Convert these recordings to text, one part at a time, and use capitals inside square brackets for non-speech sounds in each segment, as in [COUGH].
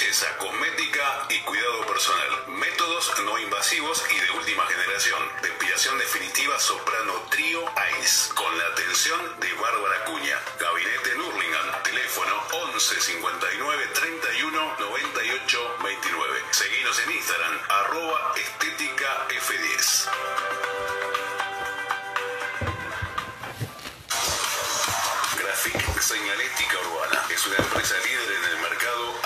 belleza, cosmética y cuidado personal. Métodos no invasivos y de última generación. Depilación definitiva Soprano Trío Ice. Con la atención de Bárbara Cuña. Gabinete Nurlingan. Teléfono 11 59 31 98 29. Seguinos en Instagram, arroba estética F10. Graphic Señalética Urbana es una empresa líder en el mercado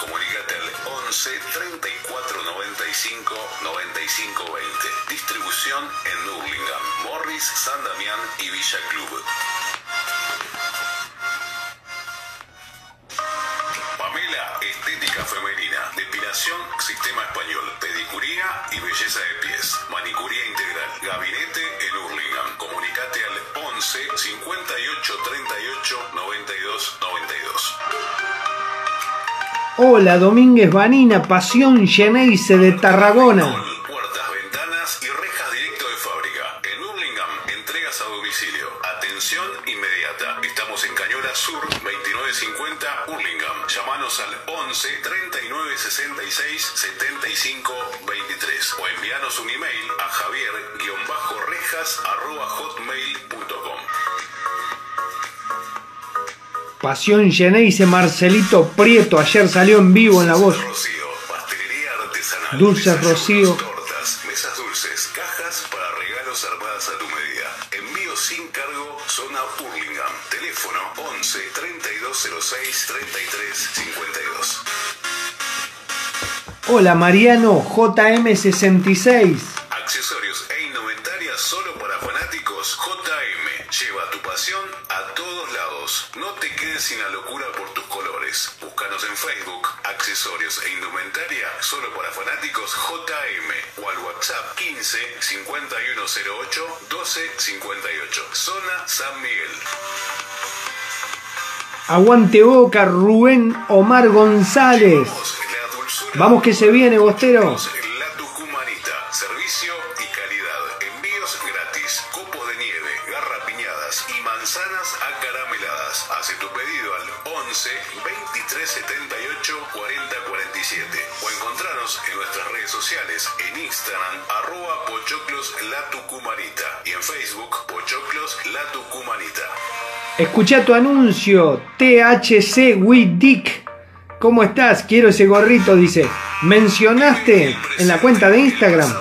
Comunícate al 11 34 95 95 20. Distribución en Nurlingham, Morris, San Damián y Villa Club. Hola, Domínguez Vanina, Pasión Geneise de Tarragona. Puertas, ventanas y rejas directo de fábrica. En Hurlingham, entregas a domicilio. Atención inmediata. Estamos en Cañola Sur, 2950 Hurlingham. Llámanos al 11 39 66 75 23 o envíanos un email a javier-rejas arroba hotmail.com. Pasión Geneise, Marcelito Prieto, ayer salió en vivo en la voz. Dulces Rocío. Tortas, mesas dulces, cajas para regalos armadas a tu medida. Envío sin cargo, zona Hurlingham. Teléfono 11 3206 33 52. Hola, Mariano JM66. Accesorios e Indumentaria solo para fanáticos JM o al WhatsApp 15 5108 12 58. Zona San Miguel. Aguante Boca, Rubén Omar González. Vamos que se viene, Bostero. Tucumanita y en Facebook pochoclos la tucumanita. Escucha tu anuncio, THC Dick. ¿Cómo estás? Quiero ese gorrito, dice. Mencionaste en la cuenta de Instagram.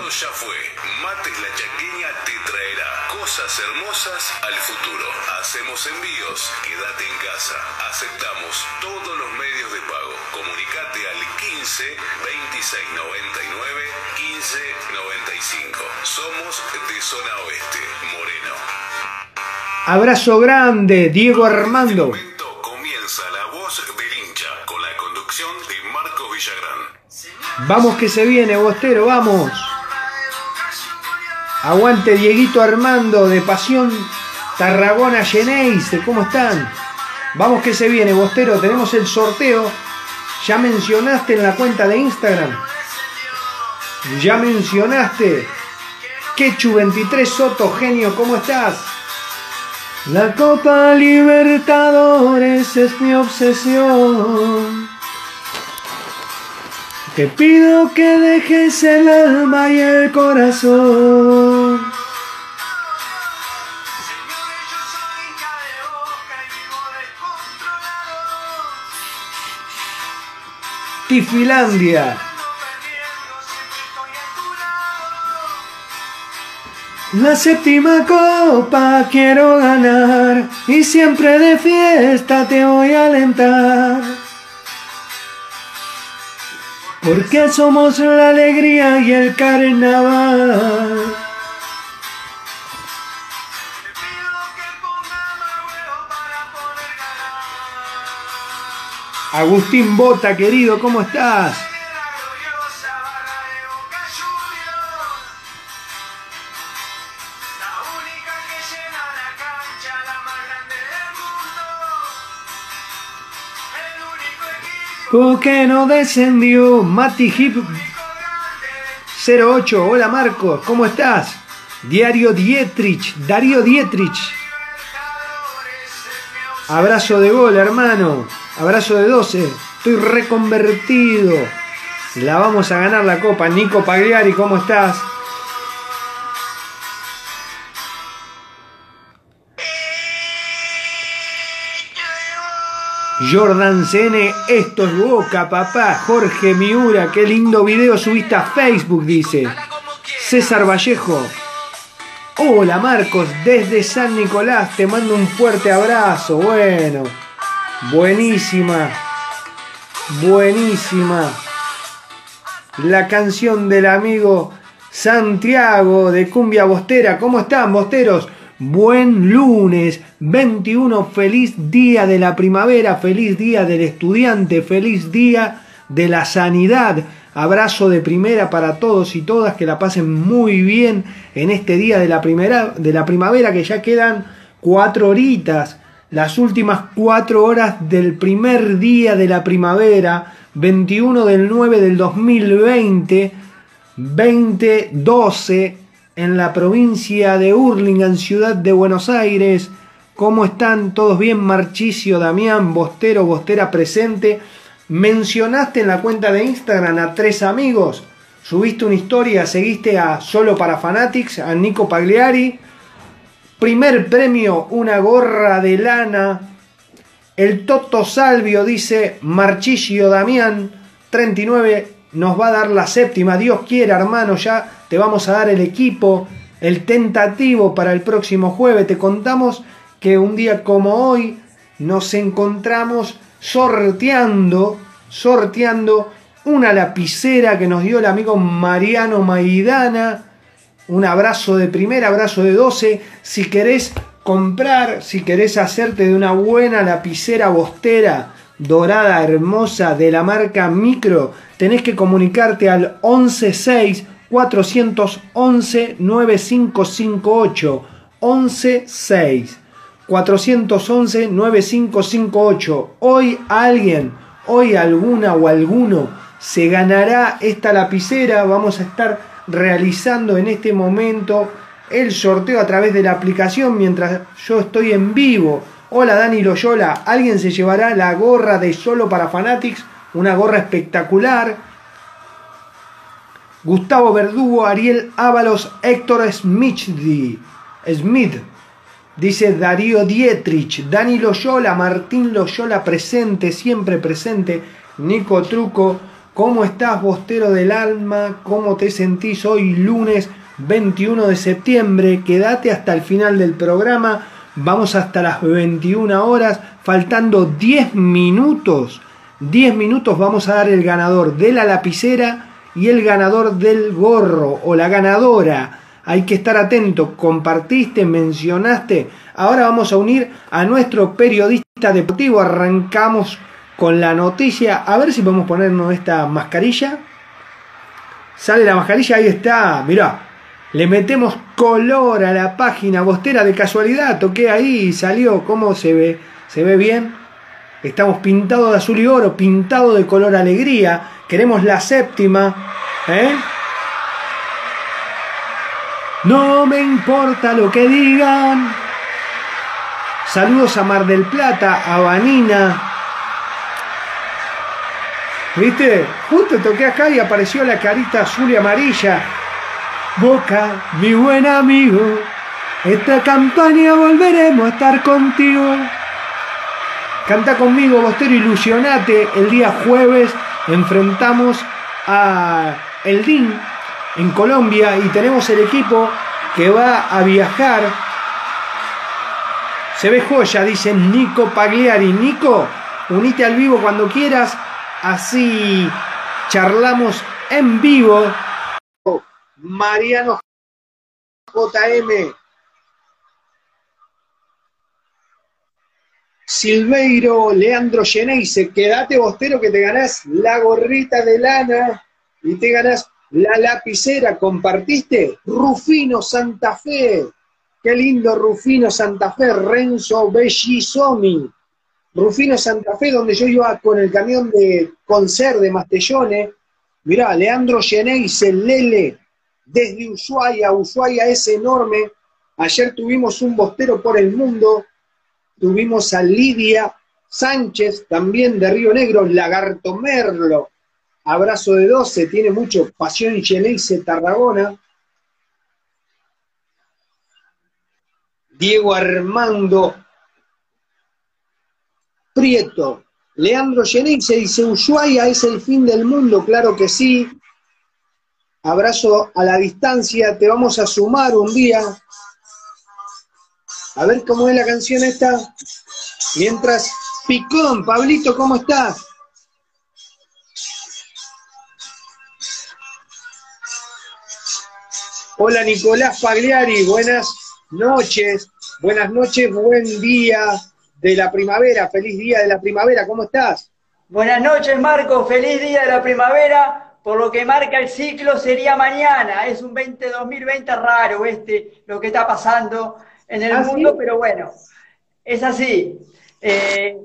Zona oeste. Moreno. Abrazo grande, Diego Armando. Momento comienza la voz del hincha con la conducción de Marcos Villagrán. Vamos que se viene, Bostero, vamos. Aguante Dieguito Armando de Pasión Tarragona Geneise, ¿cómo están? Vamos que se viene, Bostero, tenemos el sorteo. Ya mencionaste en la cuenta de Instagram. Ya mencionaste. Quechu 23 Soto, genio, ¿cómo estás? La Copa Libertadores es mi obsesión. Te pido que dejes el alma y el corazón. Tifilandia. La séptima copa quiero ganar y siempre de fiesta te voy a alentar. Porque somos la alegría y el carnaval. Agustín Bota, querido, ¿cómo estás? ¿Por qué no descendió? Mati Hip 08. Hola Marcos, ¿cómo estás? Diario Dietrich, Darío Dietrich. Abrazo de gol, hermano. Abrazo de 12. Estoy reconvertido. La vamos a ganar la copa. Nico Pagliari, ¿cómo estás? Jordan Cene, esto es Boca, papá. Jorge Miura, qué lindo video subiste a Facebook, dice. César Vallejo. Hola Marcos, desde San Nicolás, te mando un fuerte abrazo. Bueno, buenísima, buenísima. La canción del amigo Santiago de Cumbia Bostera. ¿Cómo están, Bosteros? Buen lunes 21, feliz día de la primavera, feliz día del estudiante, feliz día de la sanidad. Abrazo de primera para todos y todas, que la pasen muy bien en este día de la, primera, de la primavera, que ya quedan cuatro horitas, las últimas cuatro horas del primer día de la primavera, 21 del 9 del 2020, 2012 en la provincia de Hurlingham, ciudad de Buenos Aires. ¿Cómo están? ¿Todos bien? Marchicio, Damián, Bostero, Bostera presente. Mencionaste en la cuenta de Instagram a tres amigos. Subiste una historia, seguiste a Solo para Fanatics, a Nico Pagliari. Primer premio, una gorra de lana. El Toto Salvio dice Marchicio Damián, 39, nos va a dar la séptima. Dios quiera, hermano, ya te vamos a dar el equipo, el tentativo para el próximo jueves. Te contamos que un día como hoy nos encontramos sorteando, sorteando una lapicera que nos dio el amigo Mariano Maidana. Un abrazo de primera, abrazo de 12. Si querés comprar, si querés hacerte de una buena lapicera bostera dorada, hermosa, de la marca Micro, tenés que comunicarte al 116 411 9558 116 411 9558 Hoy alguien, hoy alguna o alguno se ganará esta lapicera. Vamos a estar realizando en este momento el sorteo a través de la aplicación mientras yo estoy en vivo. Hola Dani Loyola, alguien se llevará la gorra de Solo para Fanatics, una gorra espectacular Gustavo Verdugo, Ariel Ábalos, Héctor Smith, dice Darío Dietrich, Dani Loyola, Martín Loyola presente, siempre presente, Nico Truco, ¿cómo estás, Bostero del Alma? ¿Cómo te sentís hoy, lunes 21 de septiembre? Quédate hasta el final del programa, vamos hasta las 21 horas, faltando 10 minutos, 10 minutos vamos a dar el ganador de la lapicera y el ganador del gorro o la ganadora. Hay que estar atento, compartiste, mencionaste. Ahora vamos a unir a nuestro periodista deportivo. Arrancamos con la noticia. A ver si podemos ponernos esta mascarilla. Sale la mascarilla, ahí está. Mirá, le metemos color a la página bostera de casualidad. Toqué ahí y salió. ¿Cómo se ve? ¿Se ve bien? Estamos pintados de azul y oro, pintado de color alegría. Queremos la séptima. ¿eh? No me importa lo que digan. Saludos a Mar del Plata, a Vanina. ¿Viste? Justo toqué acá y apareció la carita azul y amarilla. Boca, mi buen amigo. Esta campaña volveremos a estar contigo. Canta conmigo, Bostero, ilusionate. El día jueves enfrentamos a El DIN en Colombia y tenemos el equipo que va a viajar. Se ve joya, dice Nico Pagliari. Nico, unite al vivo cuando quieras. Así charlamos en vivo. Mariano JM Silveiro, Leandro Geneise, quédate bostero que te ganás la gorrita de lana y te ganás la lapicera, ¿compartiste? Rufino Santa Fe, qué lindo Rufino Santa Fe, Renzo Bellisomi, Rufino Santa Fe, donde yo iba con el camión de Concer de Mastellone, mirá, Leandro Geneise, Lele, desde Ushuaia, Ushuaia es enorme, ayer tuvimos un bostero por el mundo, tuvimos a Lidia Sánchez, también de Río Negro, Lagarto Merlo, abrazo de 12, tiene mucho pasión Geneise Tarragona. Diego Armando Prieto, Leandro Geneise dice, Ushuaia es el fin del mundo, claro que sí. Abrazo a la distancia, te vamos a sumar un día a ver cómo es la canción esta. Mientras, Picón, Pablito, ¿cómo estás? Hola Nicolás Pagliari, buenas noches, buenas noches, buen día de la primavera, feliz día de la primavera, ¿cómo estás? Buenas noches Marco, feliz día de la primavera, por lo que marca el ciclo sería mañana, es un 20, 2020 raro este, lo que está pasando, en el ¿Ah, mundo, pero bueno, es así. Eh,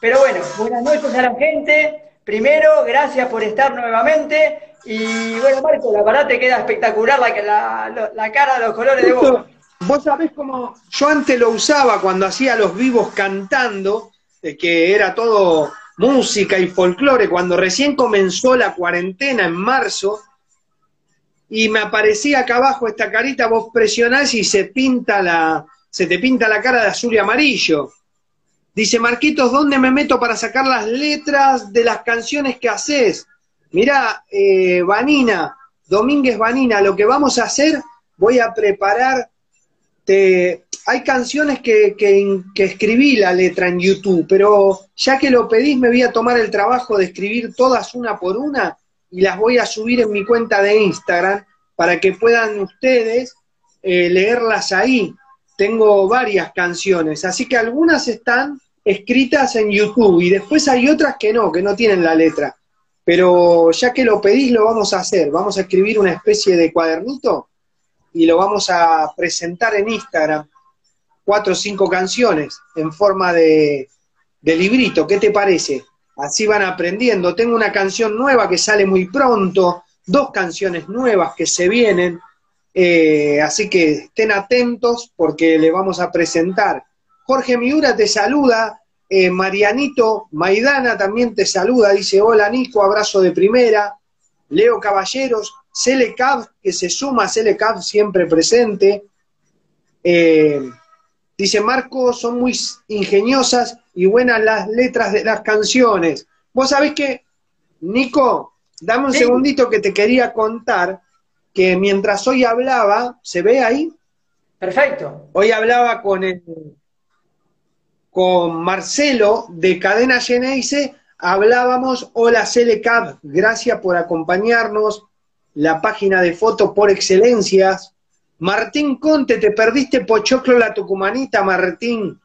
pero bueno, buenas noches a la gente. Primero, gracias por estar nuevamente. Y bueno, Marco, la verdad te queda espectacular la, la, cara de los colores de vos. Vos sabés cómo yo antes lo usaba cuando hacía los vivos cantando, que era todo música y folclore, cuando recién comenzó la cuarentena en marzo, y me aparecía acá abajo esta carita, vos presionás y se pinta la, se te pinta la cara de azul y amarillo. Dice Marquitos, ¿dónde me meto para sacar las letras de las canciones que haces? Mirá, eh, Vanina, Domínguez Vanina, lo que vamos a hacer, voy a preparar, hay canciones que, que, escribí la letra en YouTube, pero ya que lo pedís me voy a tomar el trabajo de escribir todas una por una y las voy a subir en mi cuenta de Instagram para que puedan ustedes eh, leerlas ahí. Tengo varias canciones, así que algunas están escritas en YouTube y después hay otras que no, que no tienen la letra. Pero ya que lo pedís, lo vamos a hacer. Vamos a escribir una especie de cuadernito y lo vamos a presentar en Instagram. Cuatro o cinco canciones en forma de, de librito. ¿Qué te parece? Así van aprendiendo. Tengo una canción nueva que sale muy pronto, dos canciones nuevas que se vienen, eh, así que estén atentos porque le vamos a presentar. Jorge Miura te saluda, eh, Marianito Maidana también te saluda, dice hola Nico, abrazo de primera. Leo Caballeros, Celecab, que se suma Celecab siempre presente. Eh, dice Marco, son muy ingeniosas y buenas las letras de las canciones. Vos sabés que, Nico, dame un segundito que te quería contar que mientras hoy hablaba, ¿se ve ahí? Perfecto. Hoy hablaba con el, con Marcelo de Cadena Geneise, hablábamos, hola Celecab, gracias por acompañarnos, la página de foto por excelencias. Martín Conte, te perdiste Pochoclo la Tucumanita, Martín.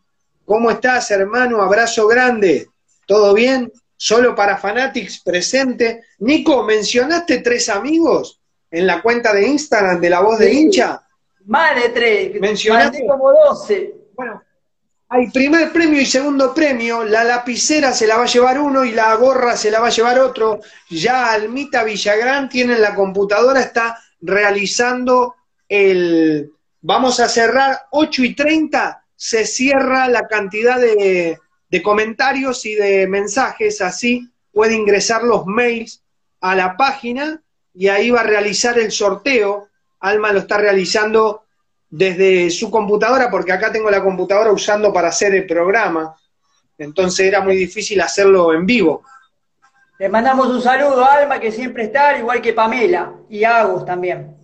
¿Cómo estás, hermano? Abrazo grande. ¿Todo bien? Solo para Fanatics presente. Nico, ¿mencionaste tres amigos en la cuenta de Instagram de la voz de hincha? Más de tres. Mencionaste como doce. Bueno, hay primer premio y segundo premio. La lapicera se la va a llevar uno y la gorra se la va a llevar otro. Ya Almita Villagrán tiene en la computadora, está realizando el... Vamos a cerrar 8 y 30 se cierra la cantidad de, comentarios y de mensajes, así puede ingresar los mails a la página y ahí va a realizar el sorteo. Alma lo está realizando desde su computadora, porque acá tengo la computadora usando para hacer el programa, entonces era muy difícil hacerlo en vivo. Le mandamos un saludo a Alma, que siempre está, igual que Pamela y Agus también.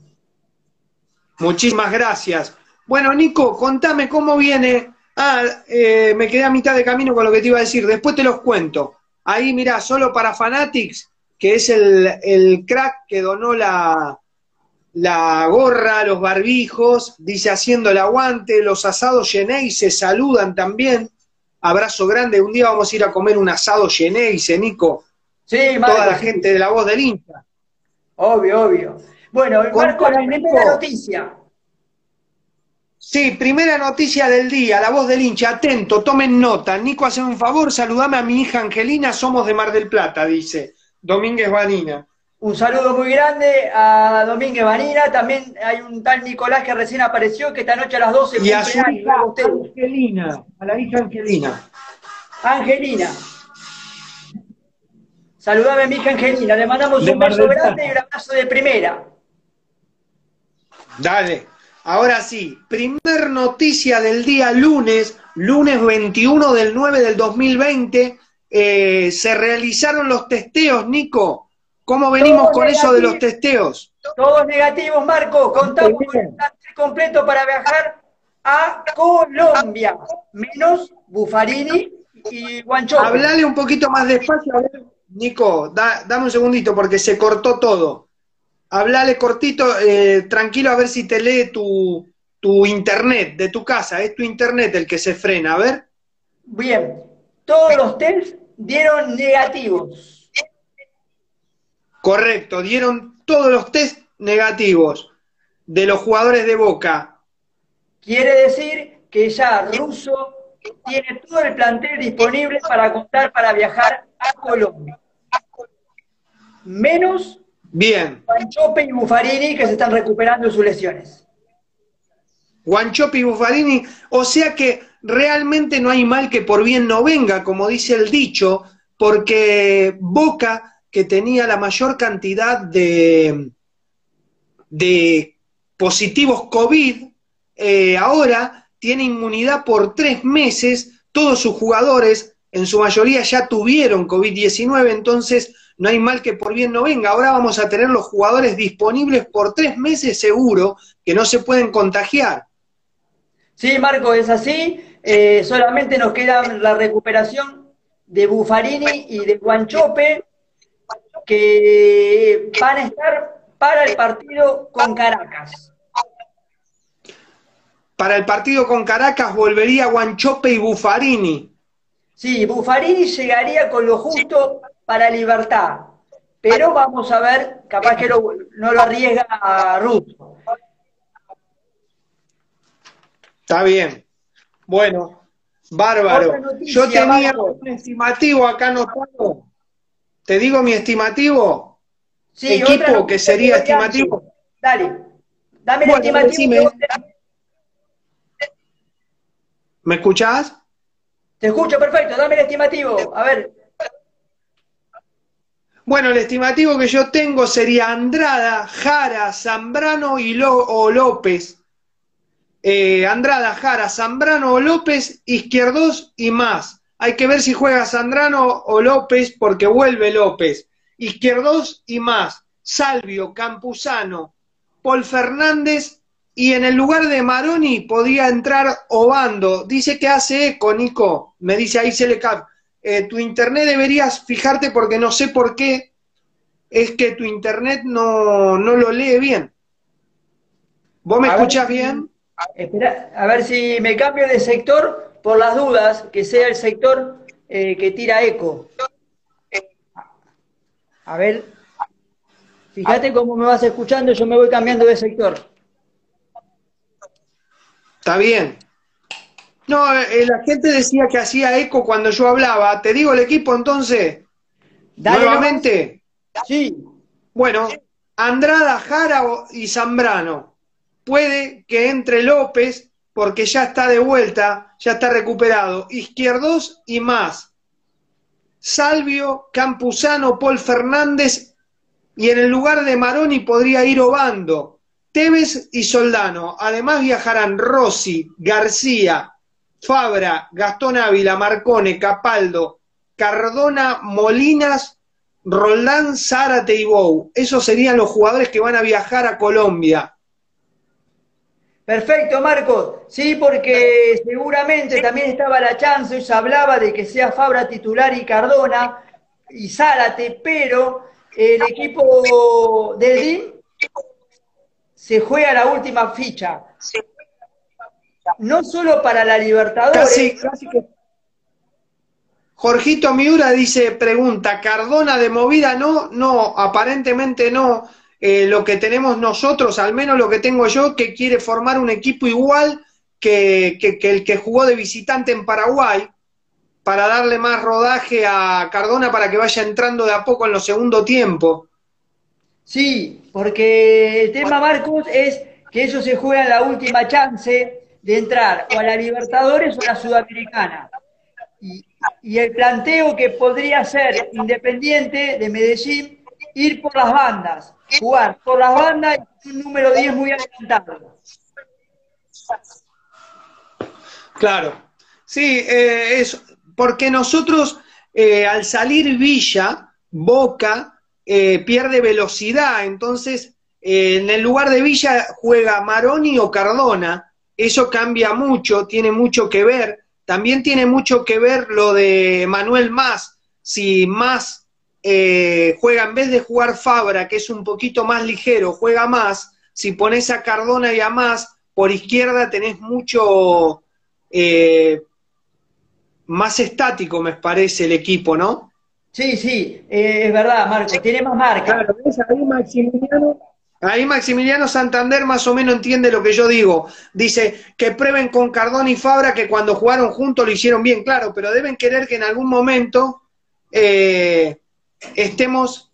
Muchísimas gracias. Bueno, Nico, contame cómo viene. Ah, eh, me quedé a mitad de camino con lo que te iba a decir. Después te los cuento. Ahí, mira, solo para Fanatics, que es el, crack que donó la, la gorra, los barbijos, dice haciendo el aguante, los asados Yenei se saludan también. abrazo grande. Un día vamos a ir a comer un asado Geneise, Nico. Sí, Toda la gente de la voz del hincha. Obvio, obvio. Bueno, Marco, la primera noticia. Sí, primera noticia del día, la voz del hincha, atento, tomen nota. Nico, hace un favor, saludame a mi hija Angelina, somos de Mar del Plata, dice Domínguez Vanina. Un saludo muy grande a Domínguez Vanina, también hay un tal Nicolás que recién apareció, que esta noche a las 12 y a su hija Angelina, a la hija Angelina. Angelina. Saludame a mi hija Angelina, le mandamos un beso grande y un abrazo de primera. Dale. Ahora sí, primer noticia del día lunes, lunes 21 del 9 del 2020, eh, se realizaron los testeos, Nico. ¿Cómo venimos con eso de los testeos? Todos negativos, Marco. Contamos con el completo para viajar a Colombia, menos Buffarini y Guancho. Hablale un poquito más despacio, Nico, dame un segundito porque se cortó todo. Hablale cortito, eh, tranquilo, a ver si te lee tu, tu internet de tu casa. Es tu internet el que se frena, a ver. Bien, todos los test dieron negativos. Correcto, dieron todos los test negativos de los jugadores de Boca. Quiere decir que ya Russo tiene todo el plantel disponible para contar para viajar a Colombia. Menos Bien. Guanchope y Buffarini que se están recuperando de sus lesiones. Guanchope y Buffarini, o sea que realmente no hay mal que por bien no venga, como dice el dicho, porque Boca, que tenía la mayor cantidad de, de positivos COVID, eh, ahora tiene inmunidad por tres meses, todos sus jugadores, en su mayoría ya tuvieron COVID-19, entonces no hay mal que por bien no venga. Ahora vamos a tener los jugadores disponibles por tres meses seguro, que no se pueden contagiar. Sí, Marco, es así. Eh, solamente nos queda la recuperación de Buffarini y de Guanchope, que van a estar para el partido con Caracas. Para el partido con Caracas volvería Guanchope y Buffarini. Sí, Buffarini llegaría con lo justo para libertad. Pero vamos a ver, capaz que no lo arriesga a Ruth. Está bien. Bueno, bárbaro. Yo tenía un estimativo acá anotado. ¿Te digo mi estimativo? Sí, Equipo que sería estimativo. Dale, dame el estimativo. ¿Me escuchás? Te escucho perfecto, dame el estimativo. A ver, bueno, el estimativo que yo tengo sería Andrada, Jara, Zambrano y o López. Eh, Andrada, Jara, Zambrano o López, Izquierdos y más. Hay que ver si juega Zambrano o López porque vuelve López. Izquierdos y más. Salvio, Campuzano, Paul Fernández y en el lugar de Maroni podría entrar Obando. Dice que hace eco, Nico. Me dice ahí Selecap. Eh, tu internet deberías fijarte porque no sé por qué es que tu internet no, lo lee bien. ¿Vos me escuchas bien? Espera, a ver si me cambio de sector por las dudas, que sea el sector eh, que tira eco. A ver, fíjate cómo me vas escuchando, yo me voy cambiando de sector. Está bien. No, eh, la gente decía que hacía eco cuando yo hablaba. ¿Te digo el equipo entonces? Nuevamente. Sí. Bueno, Andrada, Jara y Zambrano. Puede que entre López porque ya está de vuelta, ya está recuperado. Izquierdos y más. Salvio, Campuzano, Paul Fernández y en el lugar de Maroni podría ir Obando. Tevez y Soldano. Además viajarán Rossi, García, Fabra, Gastón Ávila, Marcone, Capaldo, Cardona, Molinas, Roldán, Zárate y Bou. Esos serían los jugadores que van a viajar a Colombia. Perfecto, Marcos. Sí, porque seguramente también estaba la chance, se hablaba de que sea Fabra titular y Cardona y Zárate, pero el equipo del DIM se juega la última ficha no solo para la Libertadores, Jorgito Miura dice, pregunta, ¿Cardona de movida no? No, aparentemente no. Eh, lo que tenemos nosotros, al menos lo que tengo yo, que quiere formar un equipo igual que, que el que jugó de visitante en Paraguay, para darle más rodaje a Cardona para que vaya entrando de a poco en los segundo tiempo. Sí, porque el tema, Marcos, es que ellos se juegan la última chance de entrar o a la Libertadores o a la Sudamericana. Y, el planteo que podría ser independiente de Medellín, ir por las bandas, jugar por las bandas y un número 10 muy adelantado. Claro, sí, eh, es, porque nosotros eh, al salir Villa, Boca, eh, pierde velocidad, entonces eh, en el lugar de Villa juega Maroni o Cardona, eso cambia mucho, tiene mucho que ver, también tiene mucho que ver lo de Manuel Más, si Más juega en vez de jugar Fabra, que es un poquito más ligero, juega más, si pones a Cardona y a Más, por izquierda tenés mucho más estático, me parece, el equipo, ¿no? Sí, sí, eh, es verdad, Marco, tiene más marca. Claro, ahí Maximiliano, ahí Maximiliano Santander más o menos entiende lo que yo digo. Dice que prueben con Cardón y Fabra que cuando jugaron juntos lo hicieron bien, claro, pero deben querer que en algún momento eh, estemos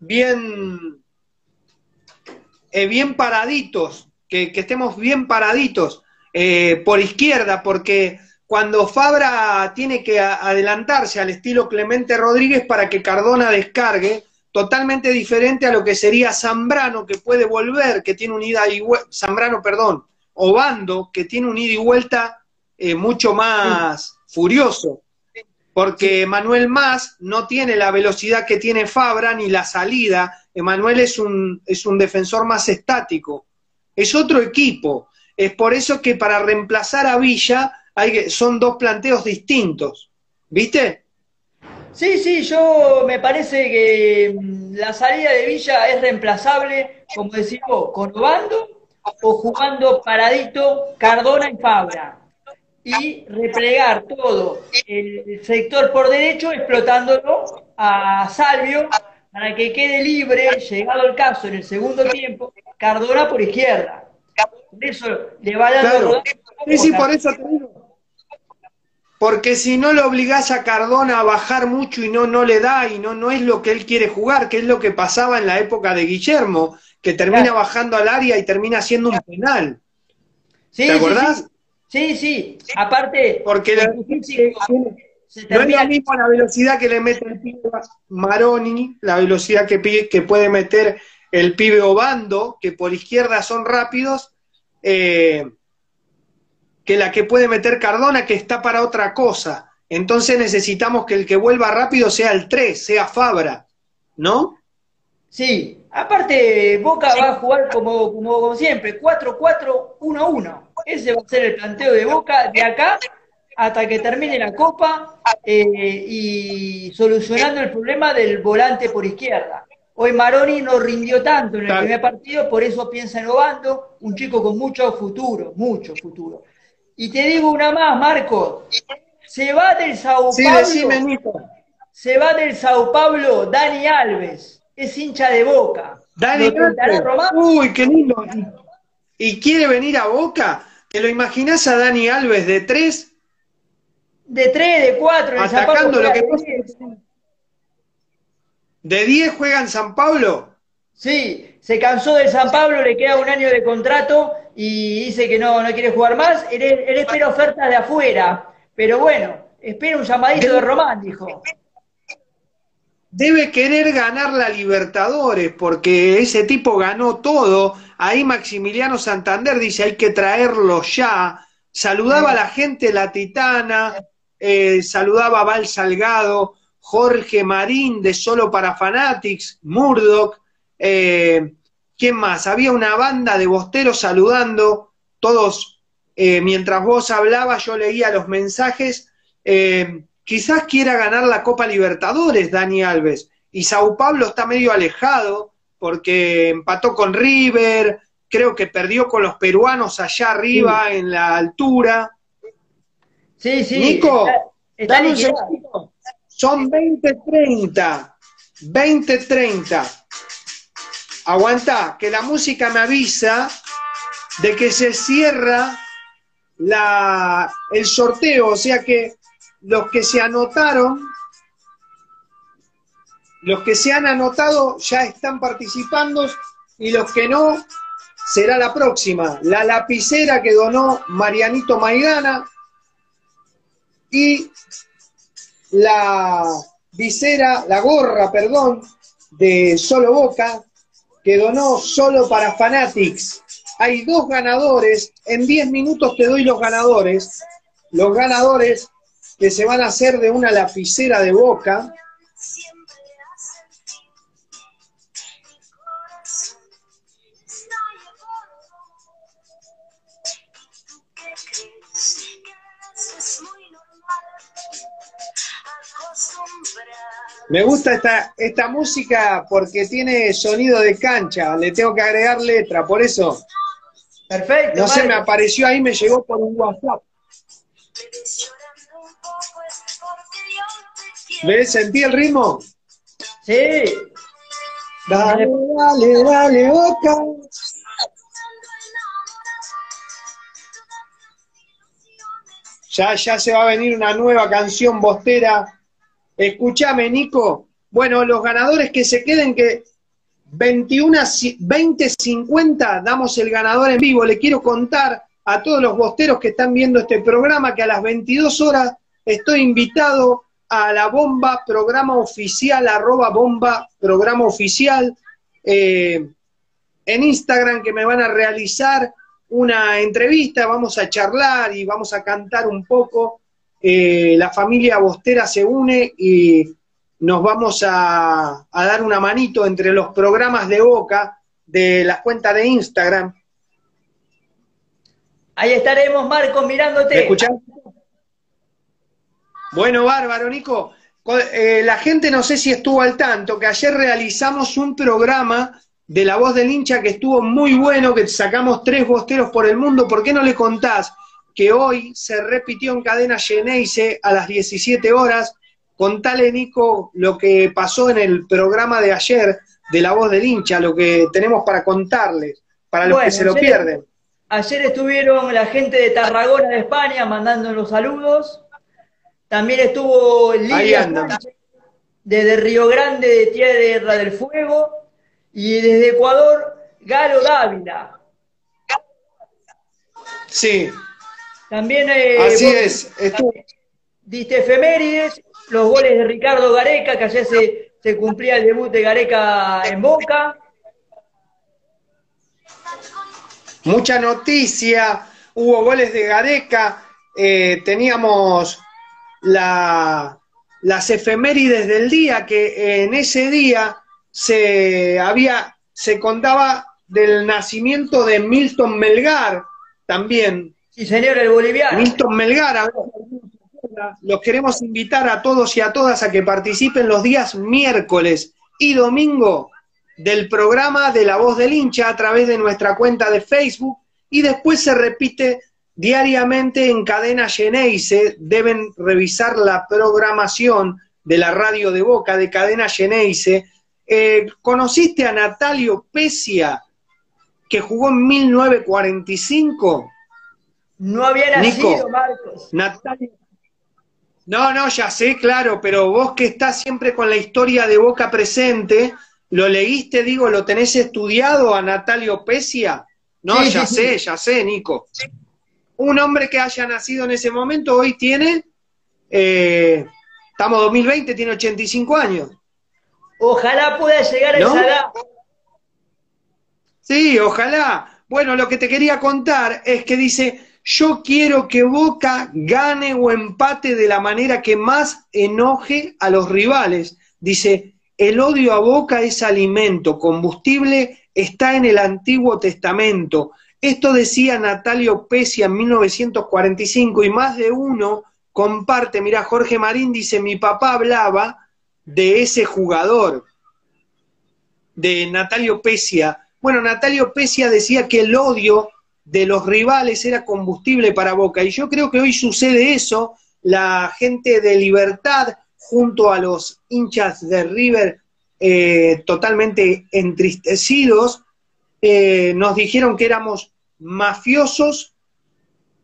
bien, eh, bien paraditos, que, que, estemos bien paraditos por izquierda, porque cuando Fabra tiene que adelantarse al estilo Clemente Rodríguez para que Cardona descargue, totalmente diferente a lo que sería Zambrano, que puede volver, que tiene un ida y vuelta, Zambrano, perdón, Obando, que tiene un ida y vuelta eh, mucho más furioso, porque Manuel Más no tiene la velocidad que tiene Fabra ni la salida, Emanuel es un, es un defensor más estático, es otro equipo, es por eso que para reemplazar a Villa hay son dos planteos distintos, ¿viste? Sí, sí, yo me parece que mm, la salida de Villa es reemplazable, como decís vos, con Obando o jugando paradito Cardona y Fabra. Y replegar todo el sector por derecho, explotándolo a Salvio para que quede libre, llegado el caso en el segundo tiempo, Cardona por izquierda. Por eso le va dando Sí, sí, por eso te digo porque si no lo obligás a Cardona a bajar mucho y no, no le da y no, no es lo que él quiere jugar, que es lo que pasaba en la época de Guillermo, que termina bajando al área y termina siendo un penal. ¿Te acordás? Sí, sí, aparte... Porque la, no es lo mismo la velocidad que le mete el pibe Maroni, la velocidad que, que puede meter el pibe Obando, que por izquierda son rápidos, eh, que la que puede meter Cardona, que está para otra cosa. Entonces necesitamos que el que vuelva rápido sea el 3, sea Fabra, ¿no? Sí, aparte Boca va a jugar como, como, siempre, 4-4-1-1. Ese va a ser el planteo de Boca de acá hasta que termine la Copa eh, y solucionando el problema del volante por izquierda. Hoy Maroni no rindió tanto en el primer partido, por eso piensa en Obando, un chico con mucho futuro, mucho futuro. Y te digo una más, Marco. Se va del Sao Paulo. se va del Sao Paulo Dani Alves. Es hincha de boca. Dani Alves. Uy, qué lindo. ¿Y quiere venir a Boca? ¿Te lo imaginas a Dani Alves de tres? De tres, de cuatro. Atacando lo que pasa. ¿De diez juega en San Pablo? Sí, se cansó del San Pablo, le queda un año de contrato y dice que no, no quiere jugar más. Él, espera ofertas de afuera, pero bueno, espera un llamadito de Román, dijo. Debe querer ganar la Libertadores, porque ese tipo ganó todo. Ahí Maximiliano Santander dice hay que traerlo ya. Saludaba a la gente, la Titana, eh, saludaba a Val Salgado, Jorge Marín de Solo para Fanatics, Murdoch. Eh, ¿Quién más? Había una banda de bosteros saludando, todos, eh, mientras vos hablabas, yo leía los mensajes. Eh, quizás quiera ganar la Copa Libertadores, Dani Alves. Y Sao Paulo está medio alejado porque empató con River, creo que perdió con los peruanos allá arriba en la altura. Sí, sí. Nico. Un segundo. Son 20.30. 20.30. Aguanta, que la música me avisa de que se cierra la, el sorteo, o sea que los que se anotaron, los que se han anotado ya están participando y los que no, será la próxima. La lapicera que donó Marianito Maidana y la visera, la gorra, perdón, de Solo Boca, que donó Solo para Fanatics. Hay dos ganadores, en 10 minutos te doy los ganadores, los ganadores que se van a hacer de una lapicera de Boca. Me gusta esta, esta música porque tiene sonido de cancha, le tengo que agregar letra, por eso. Perfecto. No sé, me apareció ahí, me llegó por un WhatsApp. ¿Ves? ¿Sentí el ritmo? Sí. Dale, dale, dale, boca. Ya, ya se va a venir una nueva canción bostera Escúchame, Nico. Bueno, los ganadores que se queden, que 21, 20, 50 damos el ganador en vivo. Le quiero contar a todos los bosteros que están viendo este programa que a las 22 horas estoy invitado a la bomba programa oficial, arroba bomba programa oficial, eh, en Instagram que me van a realizar una entrevista, vamos a charlar y vamos a cantar un poco eh, la familia Bostera se une y nos vamos a, dar una manito entre los programas de Boca de las cuentas de Instagram. Ahí estaremos, Marcos, mirándote. ¿Me Bueno, bárbaro, Nico. Eh, la gente no sé si estuvo al tanto, que ayer realizamos un programa de La Voz del Hincha que estuvo muy bueno, que sacamos tres bosteros por el mundo. ¿Por qué no le contás que hoy se repitió en cadena Geneise a las 17 horas. Contale, Nico, lo que pasó en el programa de ayer de La Voz del Hincha, lo que tenemos para contarles, para los que se lo pierden. Ayer estuvieron la gente de Tarragona de España mandando los saludos. También estuvo Lidia desde Río Grande de Tierra del Fuego. Y desde Ecuador, Galo Dávila. Sí, también eh, Así es. Diste efemérides, los goles de Ricardo Gareca, que ayer se, se cumplía el debut de Gareca en Boca. Mucha noticia, hubo goles de Gareca, eh, teníamos la, las efemérides del día, que en ese día se había, se contaba del nacimiento de Milton Melgar, también, Sí, señor, el boliviano. Milton Melgar, los queremos invitar a todos y a todas a que participen los días miércoles y domingo del programa de La Voz del Hincha a través de nuestra cuenta de Facebook y después se repite diariamente en cadena Geneise. Deben revisar la programación de la radio de Boca de cadena Geneise. Eh, ¿Conociste a Natalio Pesia, que jugó en 1945? No había nacido, Marcos. Natalia. No, no, ya sé, claro, pero vos que estás siempre con la historia de Boca presente, ¿lo leíste, digo, lo tenés estudiado a Natalio Pesia? No, ya sé, ya sé, Nico. Un hombre que haya nacido en ese momento hoy tiene, eh, estamos 2020, tiene 85 años. Ojalá pueda llegar a esa edad. Sí, ojalá. Bueno, lo que te quería contar es que dice, yo quiero que Boca gane o empate de la manera que más enoje a los rivales. Dice, el odio a Boca es alimento, combustible está en el Antiguo Testamento. Esto decía Natalio Pesia en 1945 y más de uno comparte, mira, Jorge Marín dice, mi papá hablaba de ese jugador, de Natalio Pesia. Bueno, Natalio Pesia decía que el odio de los rivales era combustible para Boca. Y yo creo que hoy sucede eso. La gente de Libertad junto a los hinchas de River eh, totalmente entristecidos, eh, nos dijeron que éramos mafiosos,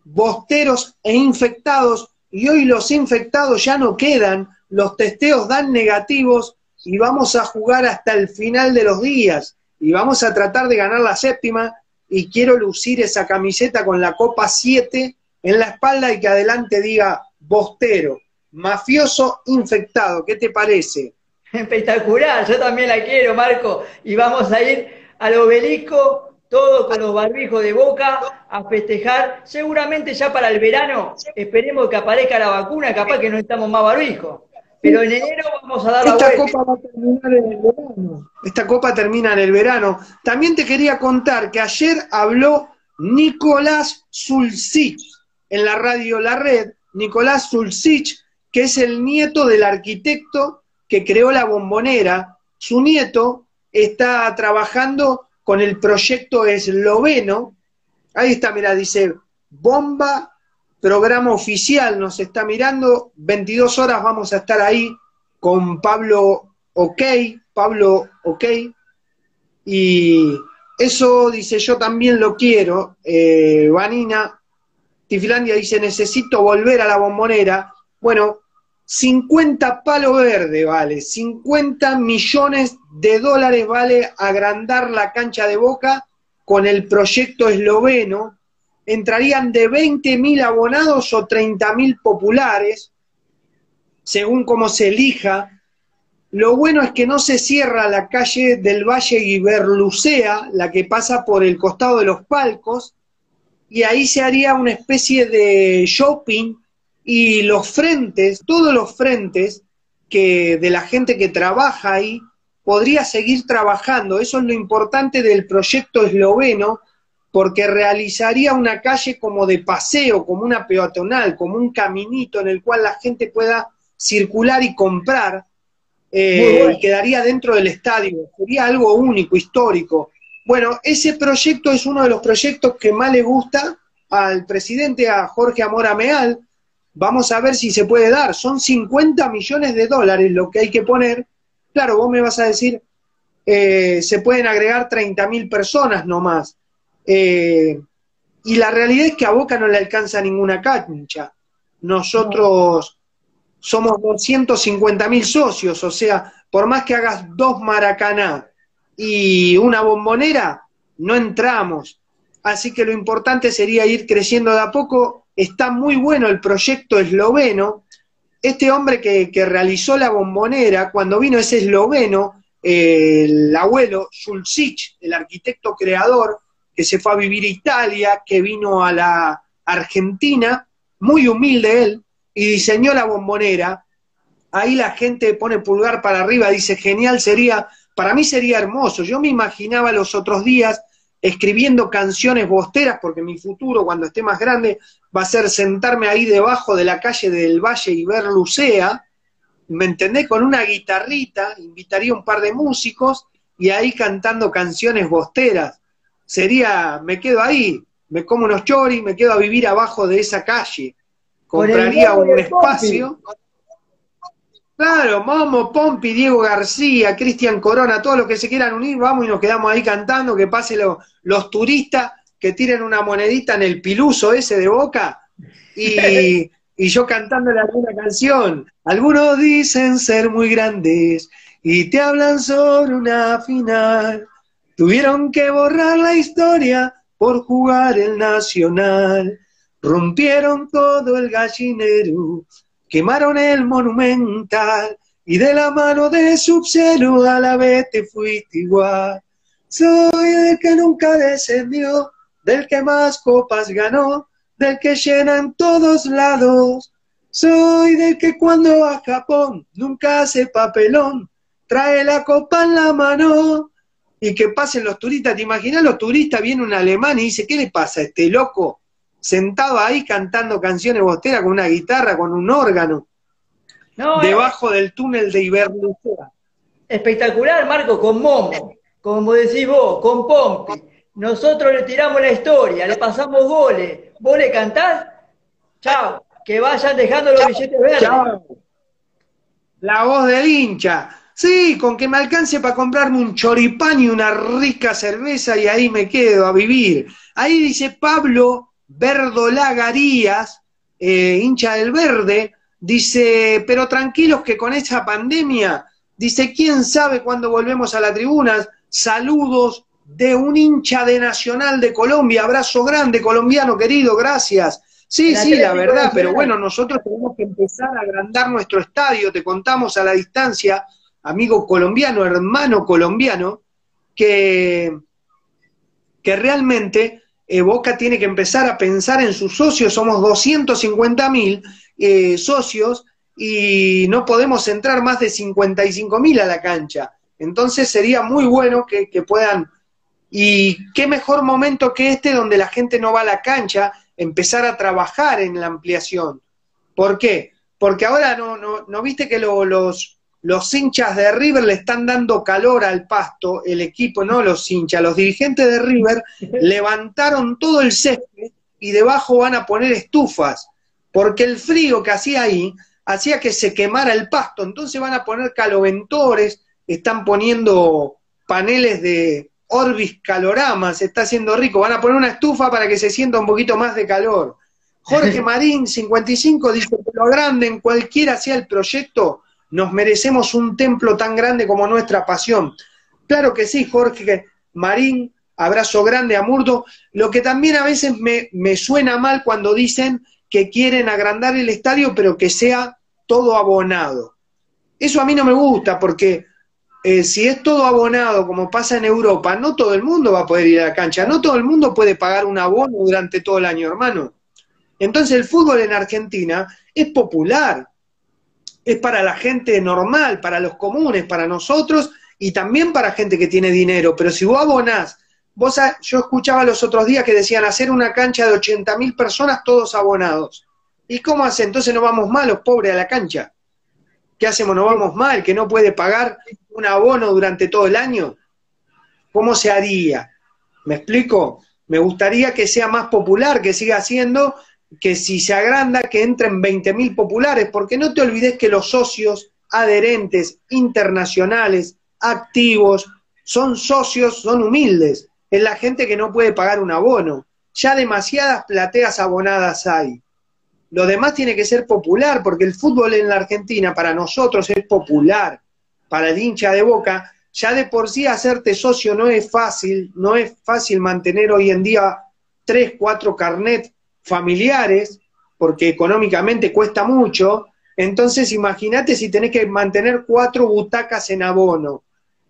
bosteros e infectados, y hoy los infectados ya no quedan, los testeos dan negativos y vamos a jugar hasta el final de los días. Y vamos a tratar de ganar la séptima y quiero lucir esa camiseta con la copa 7 en la espalda y que adelante diga Bostero, mafioso infectado, ¿qué te parece? [LAUGHS] Espectacular, yo también la quiero, Marco, y vamos a ir al obelisco, todos con los barbijos de boca, a festejar, seguramente ya para el verano, esperemos que aparezca la vacuna, capaz que no estamos más barbijos. Pero en enero vamos a dar la Esta copa va a terminar en el verano. Esta copa termina en el verano. También te quería contar que ayer habló Nicolás Zulcich en la radio La Red. Nicolás Zulcich, que es el nieto del arquitecto que creó la bombonera. Su nieto está trabajando con el proyecto esloveno. Ahí está, mira, dice bomba programa oficial nos está mirando. 22 horas vamos a estar ahí con Pablo OK, Pablo OK. Y eso dice, yo también lo quiero. Eh, Vanina, Tiflandia dice, necesito volver a la bombonera. Bueno, 50 palo verde vale, 50 millones de dólares vale agrandar la cancha de boca con el proyecto esloveno entrarían de 20.000 abonados o 30.000 populares, según cómo se elija. Lo bueno es que no se cierra la calle del Valle Iberlucea, la que pasa por el costado de los palcos, y ahí se haría una especie de shopping y los frentes, todos los frentes que de la gente que trabaja ahí, podría seguir trabajando. Eso es lo importante del proyecto esloveno, porque realizaría una calle como de paseo, como una peatonal, como un caminito en el cual la gente pueda circular y comprar, eh, y quedaría dentro del estadio. Sería algo único, histórico. Bueno, ese proyecto es uno de los proyectos que más le gusta al presidente, a Jorge Amora Meal. Vamos a ver si se puede dar. Son 50 millones de dólares lo que hay que poner. Claro, vos me vas a decir, eh, se pueden agregar 30 mil personas nomás. Eh, y la realidad es que a Boca no le alcanza ninguna cancha. Nosotros somos 250 mil socios, o sea, por más que hagas dos Maracaná y una bombonera, no entramos. Así que lo importante sería ir creciendo de a poco. Está muy bueno el proyecto esloveno. Este hombre que, realizó la bombonera, cuando vino ese esloveno, el abuelo Sulcic, el arquitecto creador, que se fue a vivir a Italia, que vino a la Argentina, muy humilde él, y diseñó la bombonera. Ahí la gente pone pulgar para arriba, dice, genial sería, para mí sería hermoso. Yo me imaginaba los otros días escribiendo canciones bosteras, porque mi futuro, cuando esté más grande, va a ser sentarme ahí debajo de la calle del Valle y ver Lucea, ¿me entendés? Con una guitarrita, invitaría un par de músicos y ahí cantando canciones bosteras sería, me quedo ahí, me como unos choris, me quedo a vivir abajo de esa calle. Compraría un espacio. Claro, Momo, Pompi, Diego García, Cristian Corona, todos los que se quieran unir, vamos y nos quedamos ahí cantando, que pasen los turistas que tiren una monedita en el piluso ese de boca y, [LAUGHS] y yo cantándole alguna canción. Algunos dicen ser muy grandes y te hablan sobre una final. Tuvieron que borrar la historia por jugar el Nacional. Rompieron todo el gallinero, quemaron el monumental y de la mano de Subcero a la vez te fuiste igual. Soy el que nunca descendió, del que más copas ganó, del que llena en todos lados. Soy del que cuando va a Japón nunca hace papelón, trae la copa en la mano y que pasen los turistas. ¿Te imaginas los turistas? Viene un alemán y dice, ¿qué le pasa a este loco? Sentado ahí cantando canciones bosteras con una guitarra, con un órgano, debajo del túnel de Iberlucea. Espectacular, Marco, con Momo, como decís vos, con Pompi. Nosotros le tiramos la historia, le pasamos goles. ¿Vos le cantás? Chao. Que vayan dejando los billetes verdes. La voz del hincha. Sí, con que me alcance para comprarme un choripán y una rica cerveza y ahí me quedo a vivir. Ahí dice Pablo Verdolagarías, eh, hincha del verde, dice, pero tranquilos que con esta pandemia, dice, ¿quién sabe cuándo volvemos a las tribunas? Saludos de un hincha de Nacional de Colombia, abrazo grande, colombiano querido, gracias. Sí, sí, la verdad, pero bueno, nosotros tenemos que empezar a agrandar nuestro estadio, te contamos a la distancia, amigo colombiano, hermano colombiano, que, que realmente eh, Boca tiene que empezar a pensar en sus socios, somos 250 mil eh, socios y no podemos entrar más de 55 mil a la cancha. Entonces sería muy bueno que, que puedan, y qué mejor momento que este donde la gente no va a la cancha, empezar a trabajar en la ampliación. ¿Por qué? Porque ahora no, no, no viste que los, los hinchas de River le están dando calor al pasto, el equipo, no los hinchas, los dirigentes de River [LAUGHS] levantaron todo el césped y debajo van a poner estufas, porque el frío que hacía ahí hacía que se quemara el pasto, entonces van a poner caloventores, están poniendo paneles de, Orbis Calorama, se está haciendo rico. Van a poner una estufa para que se sienta un poquito más de calor. Jorge [LAUGHS] Marín, 55, dice que lo grande, en cualquiera sea el proyecto, nos merecemos un templo tan grande como nuestra pasión. Claro que sí, Jorge Marín, abrazo grande a Murdo. Lo que también a veces me, suena mal cuando dicen que quieren agrandar el estadio, pero que sea todo abonado. Eso a mí no me gusta porque eh, si es todo abonado como pasa en Europa, no todo el mundo va a poder ir a la cancha, no todo el mundo puede pagar un abono durante todo el año, hermano. Entonces el fútbol en Argentina es popular, es para la gente normal, para los comunes, para nosotros y también para gente que tiene dinero. Pero si vos abonás, vos, yo escuchaba los otros días que decían hacer una cancha de 80 mil personas todos abonados. ¿Y cómo hace? Entonces no vamos mal los pobres a la cancha. ¿Qué hacemos? ¿No vamos mal? ¿Que no puede pagar un abono durante todo el año? ¿Cómo se haría? ¿Me explico? Me gustaría que sea más popular, que siga siendo, que si se agranda, que entren 20.000 populares, porque no te olvides que los socios adherentes internacionales, activos, son socios, son humildes. Es la gente que no puede pagar un abono. Ya demasiadas plateas abonadas hay. Lo demás tiene que ser popular, porque el fútbol en la Argentina para nosotros es popular, para el hincha de boca. Ya de por sí hacerte socio no es fácil, no es fácil mantener hoy en día tres, cuatro carnet familiares, porque económicamente cuesta mucho. Entonces, imagínate si tenés que mantener cuatro butacas en abono.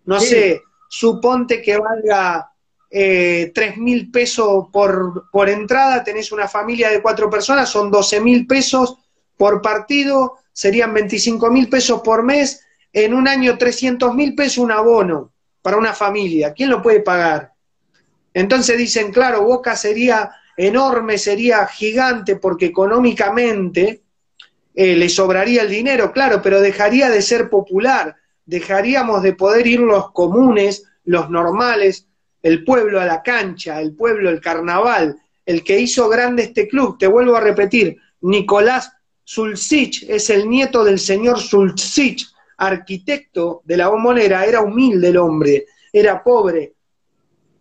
No sé, suponte que valga eh, tres mil pesos por, por entrada, tenés una familia de cuatro personas, son 12 mil pesos por partido, serían 25 mil pesos por mes, en un año 300 mil pesos un abono para una familia. ¿Quién lo puede pagar? Entonces dicen, claro, Boca sería enorme, sería gigante porque económicamente eh, le sobraría el dinero, claro, pero dejaría de ser popular, dejaríamos de poder ir los comunes, los normales, el pueblo a la cancha, el pueblo, el carnaval, el que hizo grande este club, te vuelvo a repetir, Nicolás Sulcich es el nieto del señor Sulcich, arquitecto de la bombonera, era humilde el hombre, era pobre.